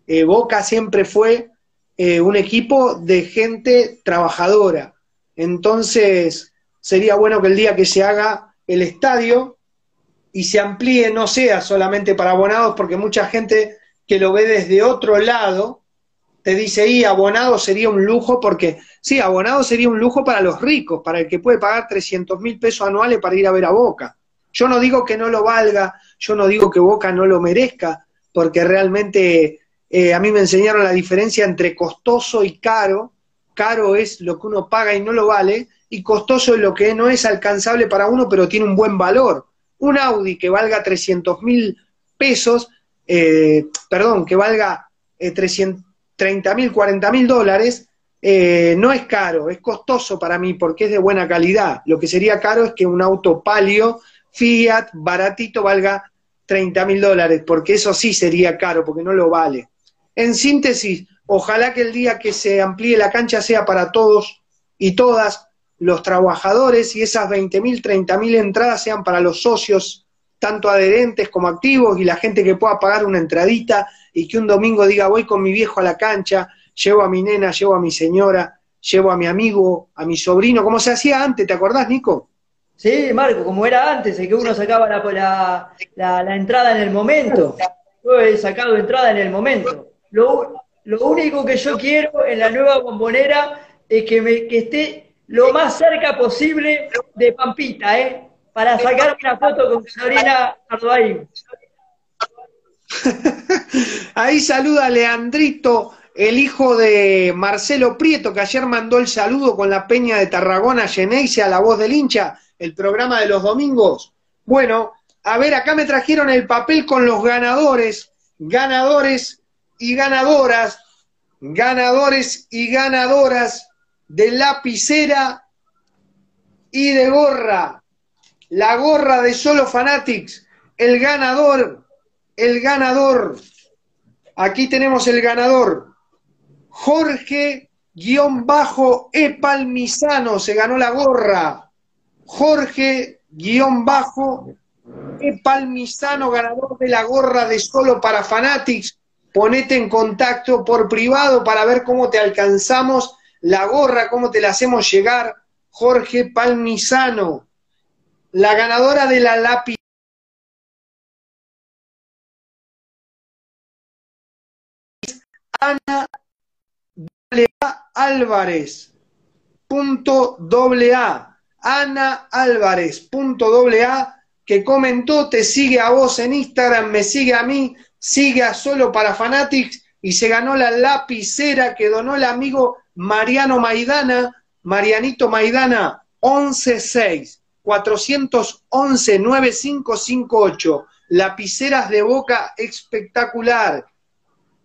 Eh, Boca siempre fue eh, un equipo de gente trabajadora. Entonces, sería bueno que el día que se haga el estadio y se amplíe, no sea solamente para abonados, porque mucha gente que lo ve desde otro lado, te dice, y abonado sería un lujo, porque sí, abonado sería un lujo para los ricos, para el que puede pagar 300 mil pesos anuales para ir a ver a Boca. Yo no digo que no lo valga, yo no digo que Boca no lo merezca, porque realmente eh, a mí me enseñaron la diferencia entre costoso y caro. Caro es lo que uno paga y no lo vale, y costoso es lo que no es alcanzable para uno, pero tiene un buen valor. Un Audi que valga 300 mil pesos eh, perdón, que valga eh, 30 mil, 40 mil dólares, eh, no es caro, es costoso para mí porque es de buena calidad. Lo que sería caro es que un auto palio, Fiat, baratito, valga 30 mil dólares, porque eso sí sería caro, porque no lo vale. En síntesis, ojalá que el día que se amplíe la cancha sea para todos y todas, los trabajadores y esas 20.000, 30.000 entradas sean para los socios, tanto adherentes como activos, y la gente que pueda pagar una entradita y que un domingo diga voy con mi viejo a la cancha, llevo a mi nena, llevo a mi señora, llevo a mi amigo, a mi sobrino, como se hacía antes, ¿te acordás, Nico? Sí, Marco, como era antes, que uno sacaba la, la, entrada en el momento. Yo he sacado entrada en el momento. Lo, lo único que yo quiero en la nueva bombonera es que, me, que esté lo más cerca posible de Pampita, ¿eh? Para sacar una foto con Carolina Ardoaín. [LAUGHS] Ahí saluda Leandrito, el hijo de Marcelo Prieto, que ayer mandó el saludo con la peña de Tarragona, Geneise, a la voz del hincha el programa de los domingos. Bueno, a ver, acá me trajeron el papel con los ganadores, ganadores y ganadoras, ganadores y ganadoras de lapicera y de gorra. La gorra de Solo Fanatics, el ganador, el ganador. Aquí tenemos el ganador. Jorge-E Palmisano se ganó la gorra. Jorge guion bajo Palmisano, ganador de la gorra de Solo para Fanatics. Ponete en contacto por privado para ver cómo te alcanzamos la gorra, cómo te la hacemos llegar. Jorge Palmisano, la ganadora de la lápiz. Ana Álvarez. Punto doble A. Ana Álvarez, punto doble A, que comentó, te sigue a vos en Instagram, me sigue a mí, sigue a Solo para Fanatics y se ganó la lapicera que donó el amigo Mariano Maidana, Marianito Maidana, 116 411 9558, lapiceras de boca espectacular.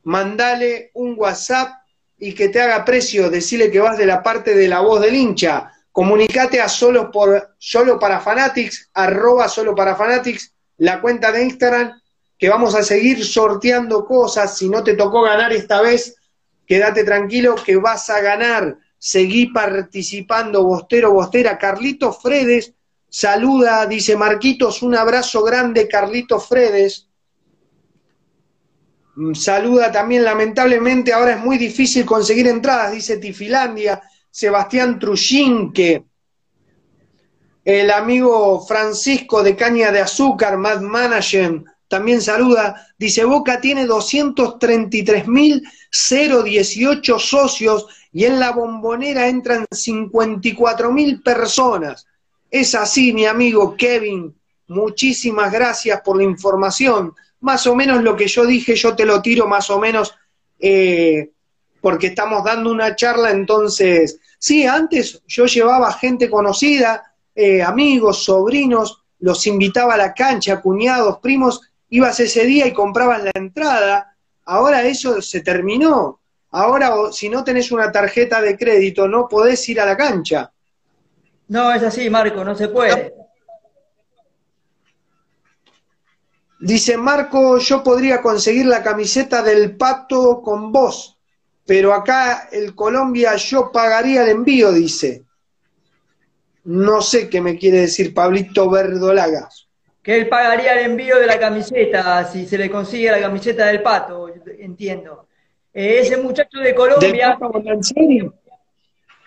Mandale un WhatsApp y que te haga precio, decirle que vas de la parte de la voz del hincha. Comunicate a solo, por, solo para Fanatics, arroba solo para Fanatics, la cuenta de Instagram, que vamos a seguir sorteando cosas. Si no te tocó ganar esta vez, quédate tranquilo que vas a ganar. Seguí participando, Bostero, Bostera. Carlito Fredes saluda, dice Marquitos, un abrazo grande, Carlito Fredes. Mm, saluda también, lamentablemente, ahora es muy difícil conseguir entradas, dice Tifilandia. Sebastián Trujinque, el amigo Francisco de Caña de Azúcar, Mad Manager, también saluda. Dice, Boca tiene 233.018 socios y en la bombonera entran 54.000 personas. Es así, mi amigo Kevin. Muchísimas gracias por la información. Más o menos lo que yo dije, yo te lo tiro más o menos eh, porque estamos dando una charla, entonces, sí, antes yo llevaba gente conocida, eh, amigos, sobrinos, los invitaba a la cancha, cuñados, primos, ibas ese día y comprabas la entrada, ahora eso se terminó, ahora si no tenés una tarjeta de crédito no podés ir a la cancha. No, es así, Marco, no se puede. Dice Marco, yo podría conseguir la camiseta del pato con vos pero acá el Colombia yo pagaría el envío, dice. No sé qué me quiere decir Pablito Verdolagas. Que él pagaría el envío de la camiseta si se le consigue la camiseta del pato, entiendo. Eh, ese muchacho de Colombia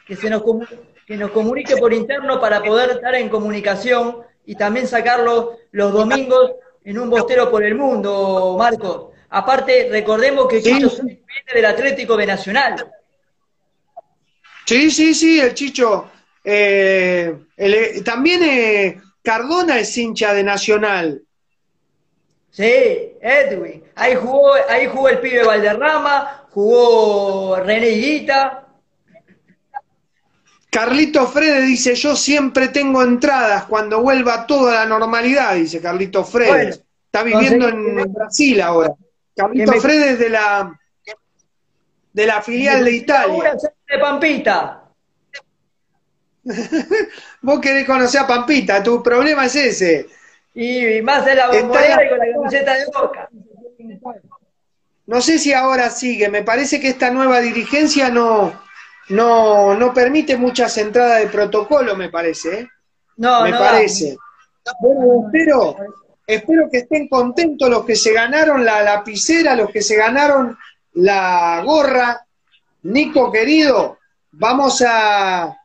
que, se nos, que nos comunique por interno para poder estar en comunicación y también sacarlo los domingos en un bostero por el mundo, Marco. Aparte, recordemos que Chicho viene del Atlético de Nacional. Sí, sí, sí, el Chicho. Eh, también eh, Cardona es hincha de Nacional. Sí, Edwin. Ahí jugó, ahí jugó el pibe Valderrama, jugó René Higuita. Carlito Frede dice, yo siempre tengo entradas cuando vuelva toda la normalidad, dice Carlito Frede. Está viviendo en Brasil ahora. Carlito Fredes de la, de la filial de Italia. De Pampita. Vos querés conocer a Pampita, tu problema es ese. Y más de la bombonera y con la camiseta de boca. No sé si ahora sigue, me parece que esta nueva dirigencia no, no, no permite muchas entradas de protocolo, me parece. ¿eh? No, me parece. Bueno, espero, espero que estén contentos los que se ganaron la lapicera, los que se ganaron la gorra. Nico, querido, vamos a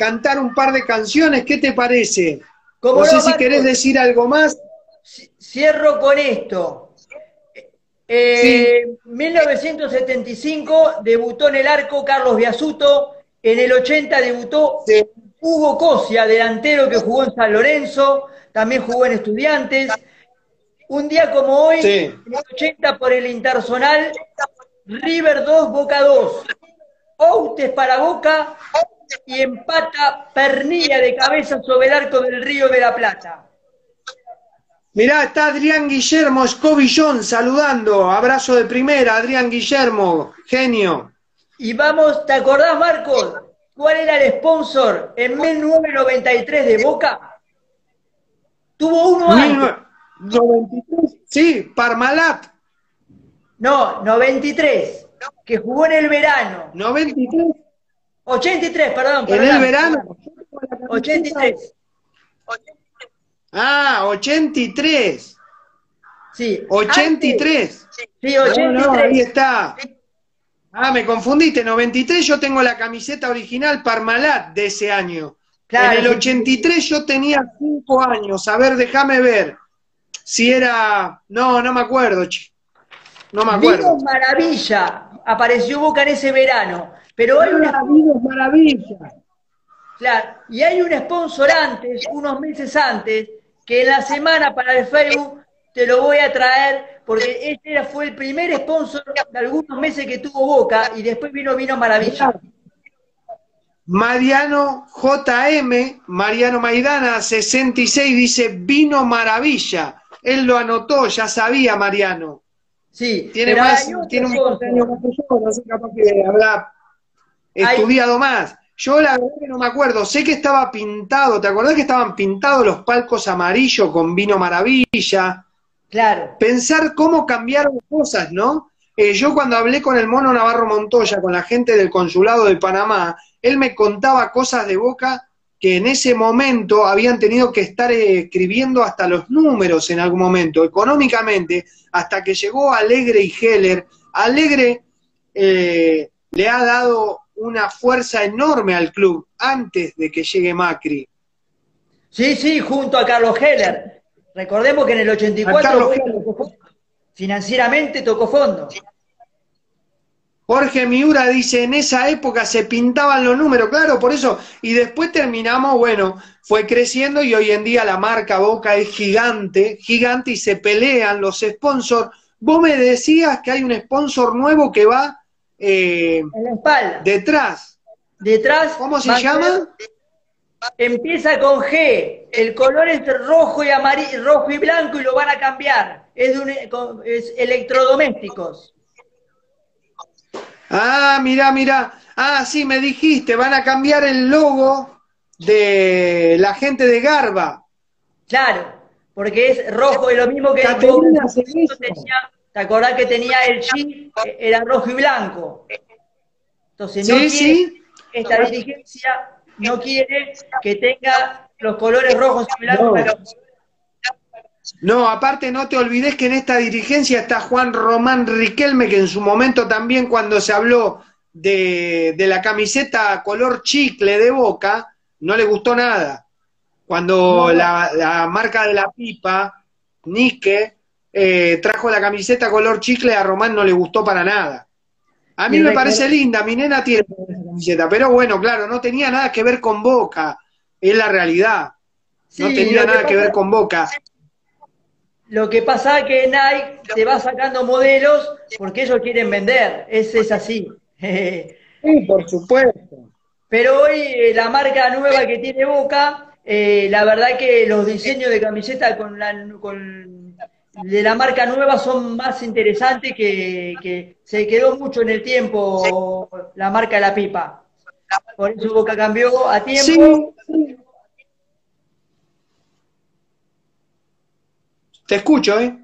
cantar un par de canciones. ¿Qué te parece? No sé si querés decir algo más. Cierro con esto. Eh, 1975 debutó en el arco Carlos Biasuto, en el 80 debutó Hugo Cosia, delantero que jugó en San Lorenzo, también jugó en Estudiantes. Un día como hoy, en el 80 por el Intersonal, River 2, Boca 2. Outes para Boca y empata Pernilla de cabeza sobre el arco del Río de la Plata. Mirá, está Adrián Guillermo Escobillón saludando. Abrazo de primera, Adrián Guillermo, genio. Y vamos, ¿te acordás, Marcos? ¿Cuál era el sponsor en 1993 de Boca? Tuvo uno antes. 93, sí, Parmalat. No, 93, que jugó en el verano. 93. 83, perdón. ¿En el verano? 83. Ah, 83. Sí. 83. sí, 83. ahí está. Ah, me confundiste. 93 yo tengo la camiseta original Parmalat de ese año. en el 83 yo tenía 5 años. A ver, déjame ver. Si era. No, no me acuerdo, No me acuerdo. Vinos Maravilla. Apareció Boca en ese verano. Pero hay una. Maravilla. Claro, y hay un sponsor antes, unos meses antes, que en la semana para el Facebook te lo voy a traer, porque este fue el primer sponsor de algunos meses que tuvo Boca y después vino Vino Maravilla. Mariano JM, Mariano Maidana, 66, dice Vino Maravilla. Él lo anotó, ya sabía Mariano. Sí, tiene más, tiene un años más que yo, no sé capaz que habrá estudiado más. Yo la verdad que no me acuerdo, sé que estaba pintado, ¿te acordás que estaban pintados los palcos amarillos con vino maravilla? Claro. Pensar cómo cambiaron cosas, ¿no? Eh, yo cuando hablé con el mono Navarro Montoya, con la gente del consulado de Panamá, él me contaba cosas de Boca que en ese momento habían tenido que estar escribiendo hasta los números en algún momento, económicamente, hasta que llegó Alegre y Heller. Alegre eh, le ha dado una fuerza enorme al club antes de que llegue Macri. Sí, sí, junto a Carlos Heller. Recordemos que en el 84 financieramente tocó fondo. Jorge Miura dice, en esa época se pintaban los números, claro, por eso, y después terminamos, bueno, fue creciendo y hoy en día la marca Boca es gigante, gigante y se pelean los sponsors. Vos me decías que hay un sponsor nuevo que va eh, en la espalda. Detrás. Detrás. ¿Cómo se llama? empieza con G. El color es rojo y amarillo, rojo y blanco y lo van a cambiar. Es, de es electrodomésticos. Ah, mira, mira. Ah, sí, me dijiste, van a cambiar el logo de la gente de Garba. Claro, porque es rojo, y lo mismo que el ¿Te acordás que tenía el chip? Era rojo y blanco. Entonces, no quiere, esta dirigencia no quiere que tenga los colores rojos y blancos. No. aparte no te olvides que en esta dirigencia está Juan Román Riquelme, que en su momento también cuando se habló de, de la camiseta color chicle de Boca, no le gustó nada. Cuando la, la marca de la pipa, Nike, eh, trajo la camiseta color chicle, a Román no le gustó para nada. A mí me parece linda, mi nena tiene esa camiseta, pero bueno, claro, no tenía nada que ver con Boca, es la realidad. No tenía nada que, ver con Boca. Lo que pasa es que Nike se va sacando modelos porque ellos quieren vender, es, es así. [LAUGHS] sí, por supuesto. Pero hoy eh, la marca nueva que tiene Boca, eh, la verdad que los diseños de camiseta con, la, con de la marca nueva son más interesantes que, se quedó mucho en el tiempo la marca de la pipa. Por eso Boca cambió a tiempo. Te escucho, ¿eh?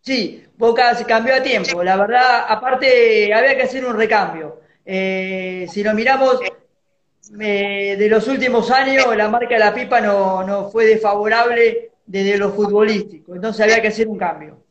Sí, Boca se cambió a tiempo. La verdad, aparte, había que hacer un recambio. eh, si lo miramos eh, de los últimos años, la marca de la pipa no, no fue desfavorable desde lo futbolístico, entonces había que hacer un cambio.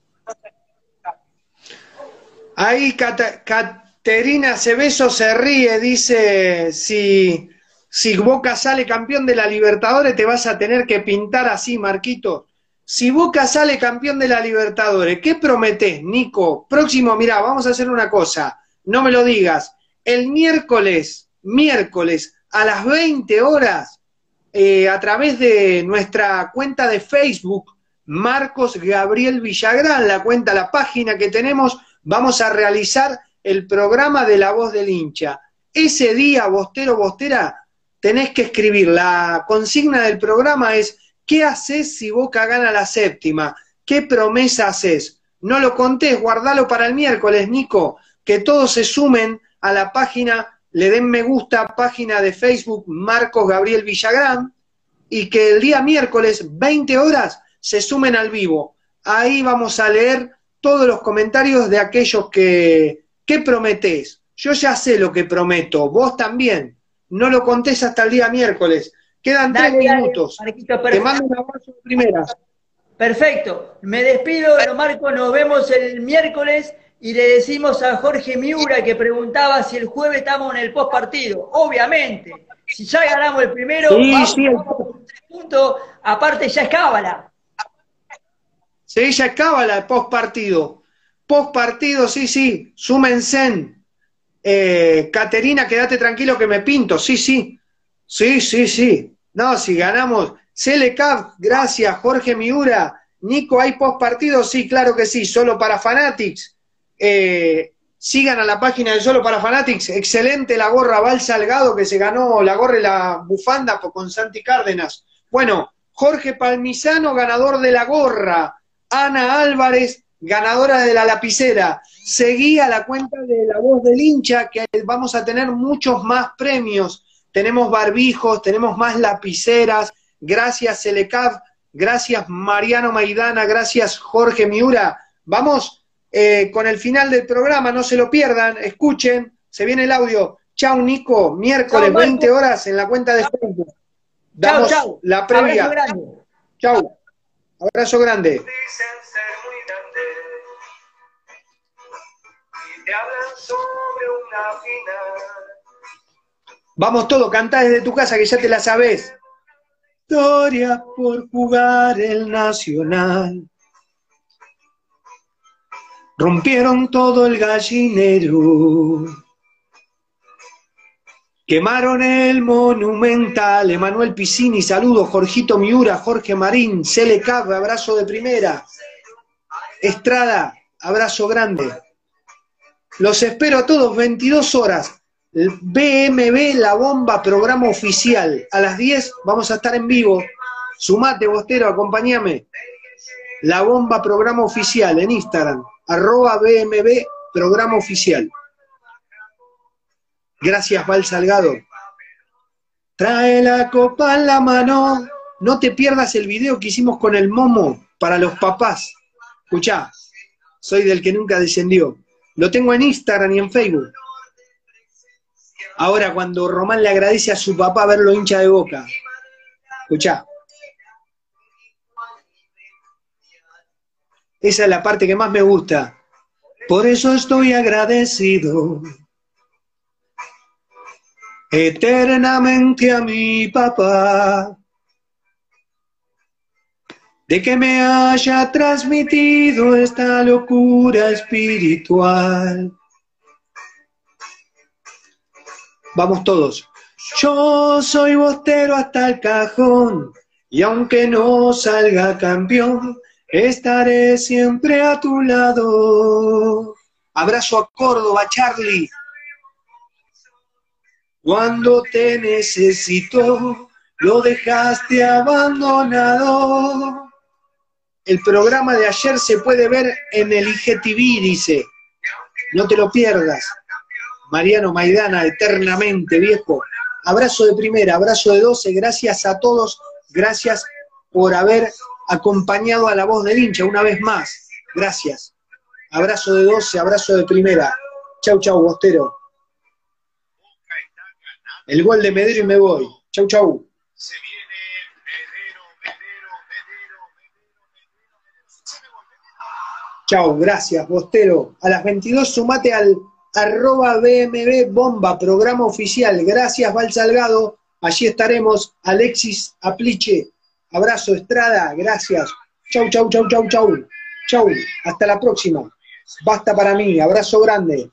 Ahí Caterina Cebeso se ríe, dice, si, si Boca sale campeón de la Libertadores te vas a tener que pintar así, Marquito. Si Boca sale campeón de la Libertadores, ¿qué prometés, Nico? Próximo, mira, vamos a hacer una cosa, no me lo digas. El miércoles, miércoles, a las 20 horas, eh, a través de nuestra cuenta de Facebook, Marcos Gabriel Villagrán, la cuenta, la página que tenemos, vamos a realizar el programa de la voz del hincha. Ese día, Bostero, Bostera, tenés que escribir. La consigna del programa es, ¿qué haces si Boca gana la séptima? ¿Qué promesa haces? No lo contés, guardalo para el miércoles, Nico, que todos se sumen a la página, le den me gusta, página de Facebook Marcos Gabriel Villagrán, y que el día miércoles, 20 horas, se sumen al vivo. Ahí vamos a leer todos los comentarios de aquellos que, ¿qué prometés? Yo ya sé lo que prometo, vos también. No lo contés hasta el día miércoles. Quedan tres minutos. Te mando un abrazo de. Perfecto. Me despido, Marco. Nos vemos el miércoles y le decimos a Jorge Miura que preguntaba si el jueves estamos en el post partido. Obviamente. Si ya ganamos el primero, sí, puntos. Aparte, ya es cábala. Sí, ya acaba la post partido. Post partido, sí, sí, súmense. Eh, Caterina, quédate tranquilo que me pinto, sí, sí. Sí, sí, sí. No, si ganamos. Selecap, gracias. Jorge Miura. Nico, ¿hay post partido? Sí, claro que sí, solo para Fanatics. Eh, sigan a la página de Solo para Fanatics. Excelente la gorra Val Salgado que se ganó la gorra y la bufanda con Santi Cárdenas. Bueno, Jorge Palmisano, ganador de la gorra. Ana Álvarez, ganadora de la lapicera. Seguí a la cuenta de La Voz del Hincha, que vamos a tener muchos más premios. Tenemos barbijos, tenemos más lapiceras. Gracias, Selecav. Gracias, Mariano Maidana. Gracias, Jorge Miura. Vamos eh, con el final del programa, no se lo pierdan. Escuchen, se viene el audio. Chau, Nico. Miércoles, 20 horas en la cuenta de Facebook. Damos la previa. Chau. Abrazo grande. Vamos todo, cantá desde tu casa que ya te la sabes. Historia por jugar el Nacional. Rompieron todo el gallinero. Quemaron el monumental, Emanuel Piscini, saludos, Jorgito Miura, Jorge Marín, Cele abrazo de primera. Estrada, abrazo grande. Los espero a todos, 22 horas. BMB La Bomba, programa oficial. A las 10 vamos a estar en vivo. Sumate, Bostero, acompáñame. La Bomba, programa oficial en Instagram. Arroba BMB, programa oficial. Gracias, Val Salgado. Trae la copa en la mano. No te pierdas el video que hicimos con el Momo para los papás. Escuchá, soy del que nunca descendió. Lo tengo en Instagram y en Facebook. Ahora, cuando Román le agradece a su papá verlo hincha de boca. Escuchá. Esa es la parte que más me gusta. Por eso estoy agradecido eternamente a mi papá, de que me haya transmitido esta locura espiritual. Vamos todos. Yo soy bostero hasta el cajón y aunque no salga campeón, estaré siempre a tu lado. Abrazo a Córdoba, Charlie. Cuando te necesito, lo dejaste abandonado. El programa de ayer se puede ver en el IGTV, dice. No te lo pierdas. Mariano Maidana, eternamente, viejo. Abrazo de primera, abrazo de doce. Gracias a todos. Gracias por haber acompañado a la voz del hincha una vez más. Gracias. Abrazo de doce, abrazo de primera. Chau, chau, Bostero. El gol de Medero y me voy. Chau, chau. Chau, gracias, Bostero. A las 22 sumate al arroba BMB Bomba, programa oficial. Gracias, Val Salgado. Allí estaremos. Alexis Apliche. Abrazo, Estrada. Gracias. Chau, chau, chau, chau, chau. Chau. Hasta la próxima. Basta para mí. Abrazo grande.